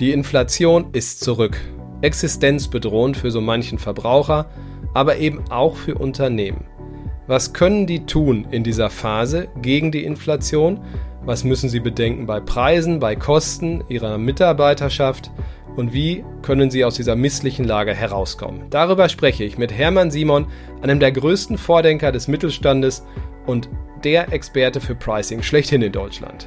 Die Inflation ist zurück. Existenzbedrohend für so manchen Verbraucher, aber eben auch für Unternehmen. Was können die tun in dieser Phase gegen die Inflation? Was müssen sie bedenken bei Preisen, bei Kosten ihrer Mitarbeiterschaft? Und wie können sie aus dieser misslichen Lage herauskommen? Darüber spreche ich mit Hermann Simon, einem der größten Vordenker des Mittelstandes und der Experte für Pricing schlechthin in Deutschland.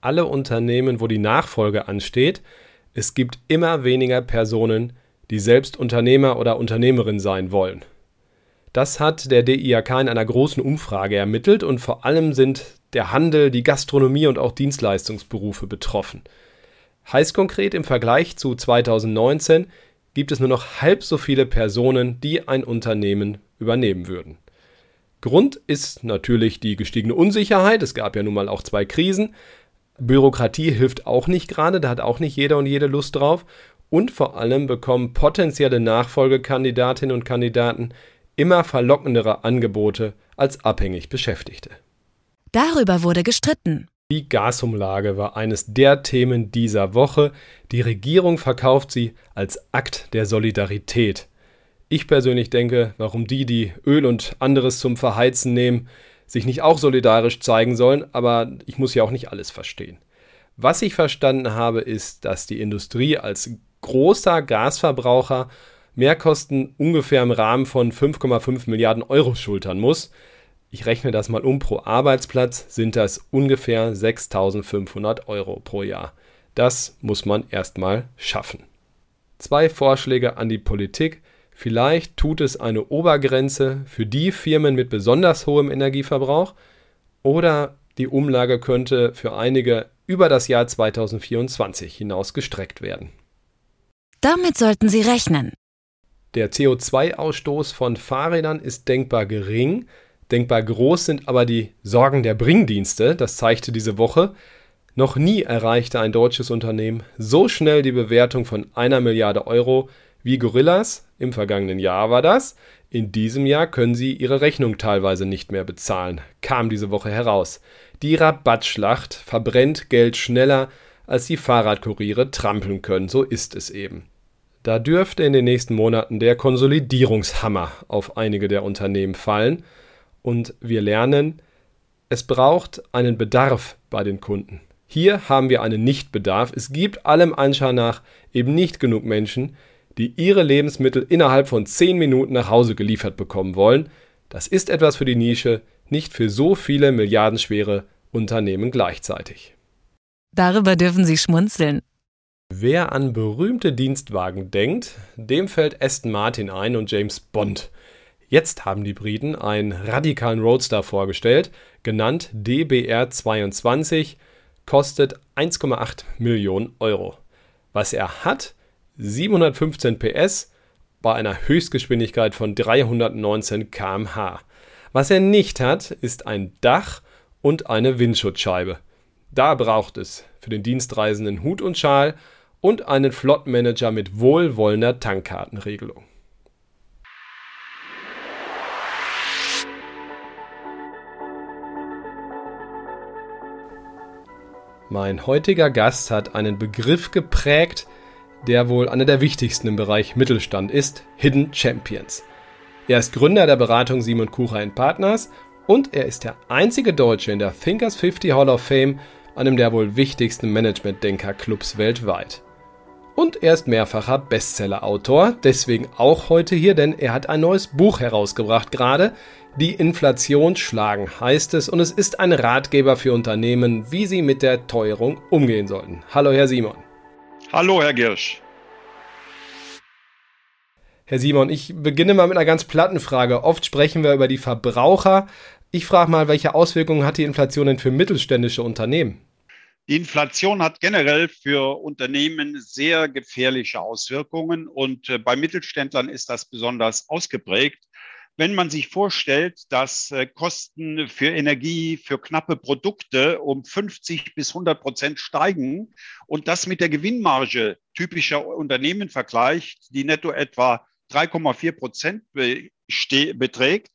alle Unternehmen, wo die Nachfolge ansteht. Es gibt immer weniger Personen, die selbst Unternehmer oder Unternehmerin sein wollen. Das hat der DIAK in einer großen Umfrage ermittelt und vor allem sind der Handel, die Gastronomie und auch Dienstleistungsberufe betroffen. Heißt konkret im Vergleich zu 2019 gibt es nur noch halb so viele Personen, die ein Unternehmen übernehmen würden. Grund ist natürlich die gestiegene Unsicherheit. Es gab ja nun mal auch zwei Krisen. Bürokratie hilft auch nicht gerade, da hat auch nicht jeder und jede Lust drauf. Und vor allem bekommen potenzielle Nachfolgekandidatinnen und Kandidaten immer verlockendere Angebote als abhängig Beschäftigte. Darüber wurde gestritten. Die Gasumlage war eines der Themen dieser Woche. Die Regierung verkauft sie als Akt der Solidarität. Ich persönlich denke, warum die, die Öl und anderes zum Verheizen nehmen, sich nicht auch solidarisch zeigen sollen, aber ich muss ja auch nicht alles verstehen. Was ich verstanden habe, ist, dass die Industrie als großer Gasverbraucher Mehrkosten ungefähr im Rahmen von 5,5 Milliarden Euro schultern muss. Ich rechne das mal um pro Arbeitsplatz, sind das ungefähr 6.500 Euro pro Jahr. Das muss man erstmal schaffen. Zwei Vorschläge an die Politik. Vielleicht tut es eine Obergrenze für die Firmen mit besonders hohem Energieverbrauch oder die Umlage könnte für einige über das Jahr 2024 hinaus gestreckt werden. Damit sollten Sie rechnen. Der CO2-Ausstoß von Fahrrädern ist denkbar gering, denkbar groß sind aber die Sorgen der Bringdienste, das zeigte diese Woche. Noch nie erreichte ein deutsches Unternehmen so schnell die Bewertung von einer Milliarde Euro wie Gorillas. Im vergangenen Jahr war das. In diesem Jahr können sie ihre Rechnung teilweise nicht mehr bezahlen, kam diese Woche heraus. Die Rabattschlacht verbrennt Geld schneller, als die Fahrradkuriere trampeln können, so ist es eben. Da dürfte in den nächsten Monaten der Konsolidierungshammer auf einige der Unternehmen fallen und wir lernen, es braucht einen Bedarf bei den Kunden. Hier haben wir einen Nichtbedarf. Es gibt allem Anschein nach eben nicht genug Menschen, die ihre Lebensmittel innerhalb von 10 Minuten nach Hause geliefert bekommen wollen. Das ist etwas für die Nische, nicht für so viele milliardenschwere Unternehmen gleichzeitig. Darüber dürfen Sie schmunzeln. Wer an berühmte Dienstwagen denkt, dem fällt Aston Martin ein und James Bond. Jetzt haben die Briten einen radikalen Roadster vorgestellt, genannt DBR22, kostet 1,8 Millionen Euro. Was er hat? 715 PS bei einer Höchstgeschwindigkeit von 319 km/h. Was er nicht hat, ist ein Dach und eine Windschutzscheibe. Da braucht es für den Dienstreisenden Hut und Schal und einen Flottenmanager mit wohlwollender Tankkartenregelung. Mein heutiger Gast hat einen Begriff geprägt, der wohl einer der wichtigsten im Bereich Mittelstand ist, Hidden Champions. Er ist Gründer der Beratung Simon Kucher Partners und er ist der einzige Deutsche in der Thinkers 50 Hall of Fame, einem der wohl wichtigsten Management-Denker-Clubs weltweit. Und er ist mehrfacher Bestseller-Autor, deswegen auch heute hier, denn er hat ein neues Buch herausgebracht gerade. Die Inflation schlagen heißt es und es ist ein Ratgeber für Unternehmen, wie sie mit der Teuerung umgehen sollten. Hallo, Herr Simon. Hallo, Herr Girsch. Herr Simon, ich beginne mal mit einer ganz platten Frage. Oft sprechen wir über die Verbraucher. Ich frage mal, welche Auswirkungen hat die Inflation denn für mittelständische Unternehmen? Die Inflation hat generell für Unternehmen sehr gefährliche Auswirkungen und äh, bei Mittelständlern ist das besonders ausgeprägt. Wenn man sich vorstellt, dass äh, Kosten für Energie, für knappe Produkte um 50 bis 100 Prozent steigen und das mit der Gewinnmarge typischer Unternehmen vergleicht, die netto etwa 3,4 Prozent beträgt,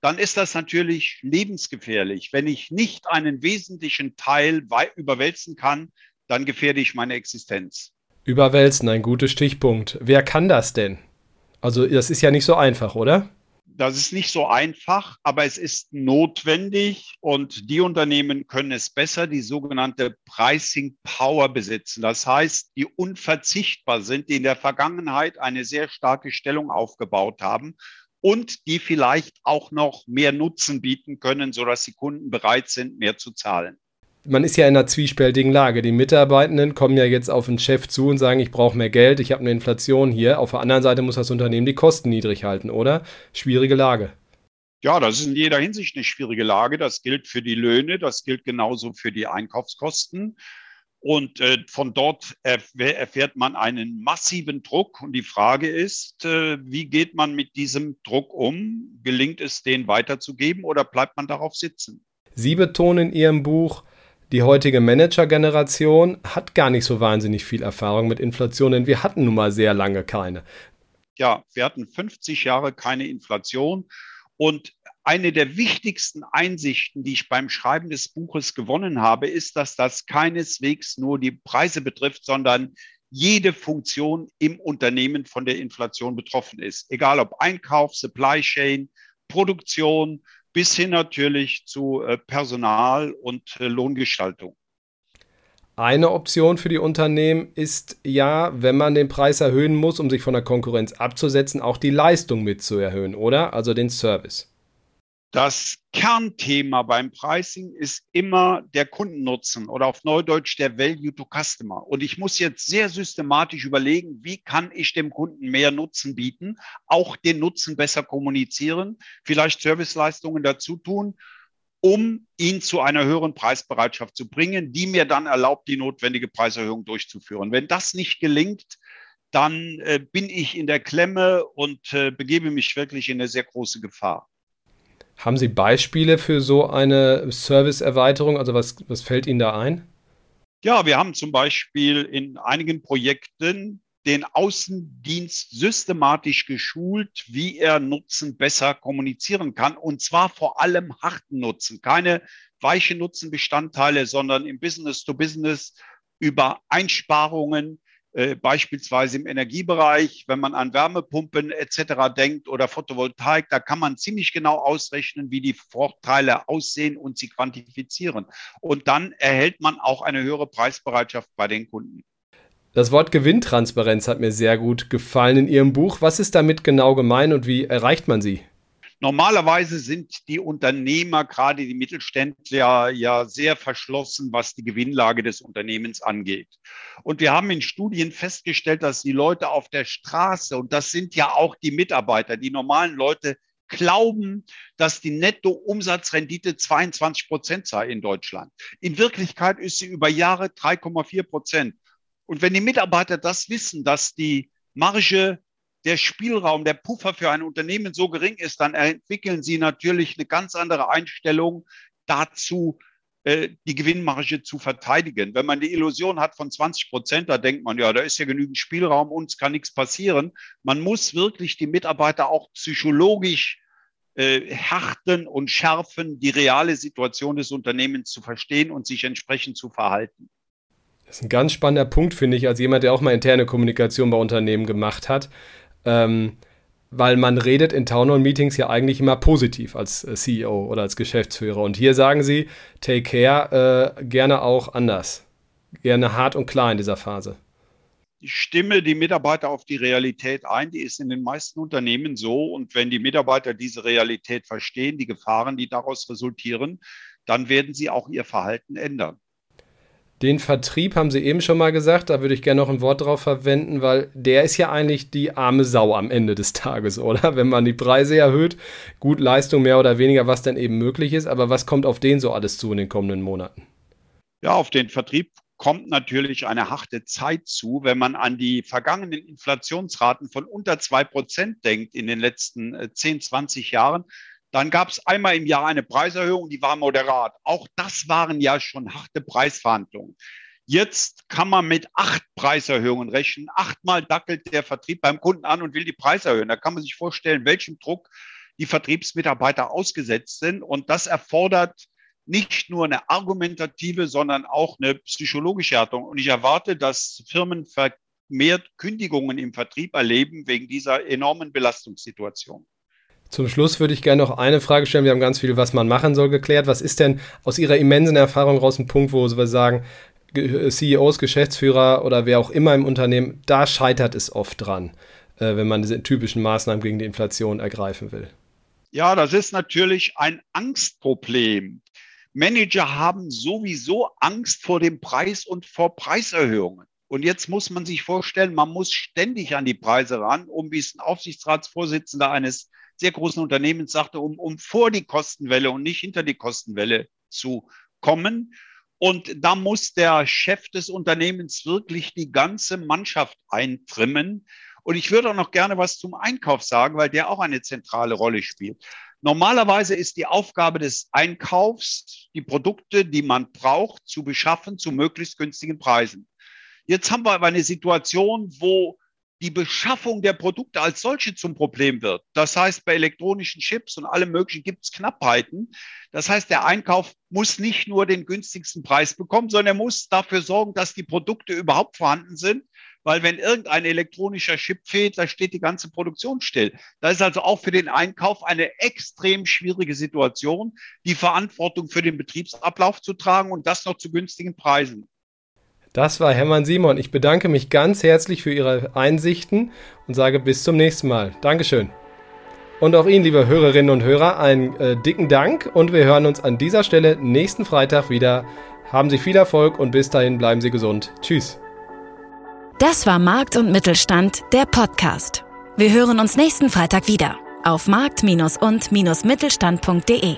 dann ist das natürlich lebensgefährlich. Wenn ich nicht einen wesentlichen Teil überwälzen kann, dann gefährde ich meine Existenz. Überwälzen, ein guter Stichpunkt. Wer kann das denn? Also das ist ja nicht so einfach, oder? Das ist nicht so einfach, aber es ist notwendig und die Unternehmen können es besser, die sogenannte Pricing Power besitzen. Das heißt, die unverzichtbar sind, die in der Vergangenheit eine sehr starke Stellung aufgebaut haben und die vielleicht auch noch mehr Nutzen bieten können, sodass die Kunden bereit sind, mehr zu zahlen. Man ist ja in einer zwiespältigen Lage. Die Mitarbeitenden kommen ja jetzt auf den Chef zu und sagen, ich brauche mehr Geld, ich habe eine Inflation hier. Auf der anderen Seite muss das Unternehmen die Kosten niedrig halten, oder? Schwierige Lage. Ja, das ist in jeder Hinsicht eine schwierige Lage. Das gilt für die Löhne, das gilt genauso für die Einkaufskosten. Und äh, von dort erf erfährt man einen massiven Druck. Und die Frage ist, äh, wie geht man mit diesem Druck um? Gelingt es, den weiterzugeben oder bleibt man darauf sitzen? Sie betonen in Ihrem Buch, die heutige Manager-Generation hat gar nicht so wahnsinnig viel Erfahrung mit Inflation, denn wir hatten nun mal sehr lange keine. Ja, wir hatten 50 Jahre keine Inflation. Und eine der wichtigsten Einsichten, die ich beim Schreiben des Buches gewonnen habe, ist, dass das keineswegs nur die Preise betrifft, sondern jede Funktion im Unternehmen von der Inflation betroffen ist. Egal ob Einkauf, Supply Chain, Produktion, bis hin natürlich zu äh, Personal und äh, Lohngestaltung. Eine Option für die Unternehmen ist ja, wenn man den Preis erhöhen muss, um sich von der Konkurrenz abzusetzen, auch die Leistung mit zu erhöhen, oder? Also den Service. Das Kernthema beim Pricing ist immer der Kundennutzen oder auf Neudeutsch der Value to Customer. Und ich muss jetzt sehr systematisch überlegen, wie kann ich dem Kunden mehr Nutzen bieten, auch den Nutzen besser kommunizieren, vielleicht Serviceleistungen dazu tun, um ihn zu einer höheren Preisbereitschaft zu bringen, die mir dann erlaubt, die notwendige Preiserhöhung durchzuführen. Wenn das nicht gelingt, dann äh, bin ich in der Klemme und äh, begebe mich wirklich in eine sehr große Gefahr. Haben Sie Beispiele für so eine Serviceerweiterung? Also was, was fällt Ihnen da ein? Ja, wir haben zum Beispiel in einigen Projekten den Außendienst systematisch geschult, wie er Nutzen besser kommunizieren kann. Und zwar vor allem harten Nutzen, keine weichen Nutzenbestandteile, sondern im Business to Business über Einsparungen, äh, beispielsweise im Energiebereich, wenn man an Wärmepumpen etc. denkt oder Photovoltaik, da kann man ziemlich genau ausrechnen, wie die Vorteile aussehen und sie quantifizieren. Und dann erhält man auch eine höhere Preisbereitschaft bei den Kunden. Das Wort Gewinntransparenz hat mir sehr gut gefallen in Ihrem Buch. Was ist damit genau gemeint und wie erreicht man sie? Normalerweise sind die Unternehmer, gerade die Mittelständler, ja sehr verschlossen, was die Gewinnlage des Unternehmens angeht. Und wir haben in Studien festgestellt, dass die Leute auf der Straße, und das sind ja auch die Mitarbeiter, die normalen Leute, glauben, dass die Nettoumsatzrendite 22 Prozent sei in Deutschland. In Wirklichkeit ist sie über Jahre 3,4 Prozent. Und wenn die Mitarbeiter das wissen, dass die Marge der Spielraum, der Puffer für ein Unternehmen so gering ist, dann entwickeln sie natürlich eine ganz andere Einstellung dazu, äh, die Gewinnmarge zu verteidigen. Wenn man die Illusion hat von 20 Prozent, da denkt man, ja, da ist ja genügend Spielraum, uns kann nichts passieren. Man muss wirklich die Mitarbeiter auch psychologisch äh, härten und schärfen, die reale Situation des Unternehmens zu verstehen und sich entsprechend zu verhalten. Das ist ein ganz spannender Punkt, finde ich, als jemand, der auch mal interne Kommunikation bei Unternehmen gemacht hat. Ähm, weil man redet in Townhall-Meetings ja eigentlich immer positiv als äh, CEO oder als Geschäftsführer. Und hier sagen sie, take care, äh, gerne auch anders. Gerne hart und klar in dieser Phase. Ich stimme die Mitarbeiter auf die Realität ein. Die ist in den meisten Unternehmen so. Und wenn die Mitarbeiter diese Realität verstehen, die Gefahren, die daraus resultieren, dann werden sie auch ihr Verhalten ändern. Den Vertrieb haben Sie eben schon mal gesagt, da würde ich gerne noch ein Wort drauf verwenden, weil der ist ja eigentlich die arme Sau am Ende des Tages, oder? Wenn man die Preise erhöht, gut Leistung mehr oder weniger, was dann eben möglich ist, aber was kommt auf den so alles zu in den kommenden Monaten? Ja, auf den Vertrieb kommt natürlich eine harte Zeit zu, wenn man an die vergangenen Inflationsraten von unter zwei Prozent denkt in den letzten 10, äh, 20 Jahren. Dann gab es einmal im Jahr eine Preiserhöhung, die war moderat. Auch das waren ja schon harte Preisverhandlungen. Jetzt kann man mit acht Preiserhöhungen rechnen. Achtmal dackelt der Vertrieb beim Kunden an und will die Preise erhöhen. Da kann man sich vorstellen, welchem Druck die Vertriebsmitarbeiter ausgesetzt sind. Und das erfordert nicht nur eine argumentative, sondern auch eine psychologische Haltung. Und ich erwarte, dass Firmen vermehrt Kündigungen im Vertrieb erleben wegen dieser enormen Belastungssituation. Zum Schluss würde ich gerne noch eine Frage stellen. Wir haben ganz viel, was man machen soll, geklärt. Was ist denn aus Ihrer immensen Erfahrung raus ein Punkt, wo Sie sagen, CEOs, Geschäftsführer oder wer auch immer im Unternehmen, da scheitert es oft dran, äh, wenn man diese typischen Maßnahmen gegen die Inflation ergreifen will? Ja, das ist natürlich ein Angstproblem. Manager haben sowieso Angst vor dem Preis und vor Preiserhöhungen. Und jetzt muss man sich vorstellen, man muss ständig an die Preise ran, um, wie es ein Aufsichtsratsvorsitzender eines sehr großen Unternehmens sagte, um, um vor die Kostenwelle und nicht hinter die Kostenwelle zu kommen. Und da muss der Chef des Unternehmens wirklich die ganze Mannschaft eintrimmen. Und ich würde auch noch gerne was zum Einkauf sagen, weil der auch eine zentrale Rolle spielt. Normalerweise ist die Aufgabe des Einkaufs, die Produkte, die man braucht, zu beschaffen zu möglichst günstigen Preisen. Jetzt haben wir aber eine Situation, wo die Beschaffung der Produkte als solche zum Problem wird. Das heißt, bei elektronischen Chips und allem Möglichen gibt es Knappheiten. Das heißt, der Einkauf muss nicht nur den günstigsten Preis bekommen, sondern er muss dafür sorgen, dass die Produkte überhaupt vorhanden sind. Weil wenn irgendein elektronischer Chip fehlt, da steht die ganze Produktion still. Da ist also auch für den Einkauf eine extrem schwierige Situation, die Verantwortung für den Betriebsablauf zu tragen und das noch zu günstigen Preisen. Das war Hermann Simon. Ich bedanke mich ganz herzlich für Ihre Einsichten und sage bis zum nächsten Mal. Dankeschön. Und auch Ihnen, liebe Hörerinnen und Hörer, einen äh, dicken Dank und wir hören uns an dieser Stelle nächsten Freitag wieder. Haben Sie viel Erfolg und bis dahin bleiben Sie gesund. Tschüss. Das war Markt und Mittelstand, der Podcast. Wir hören uns nächsten Freitag wieder auf markt- und-mittelstand.de.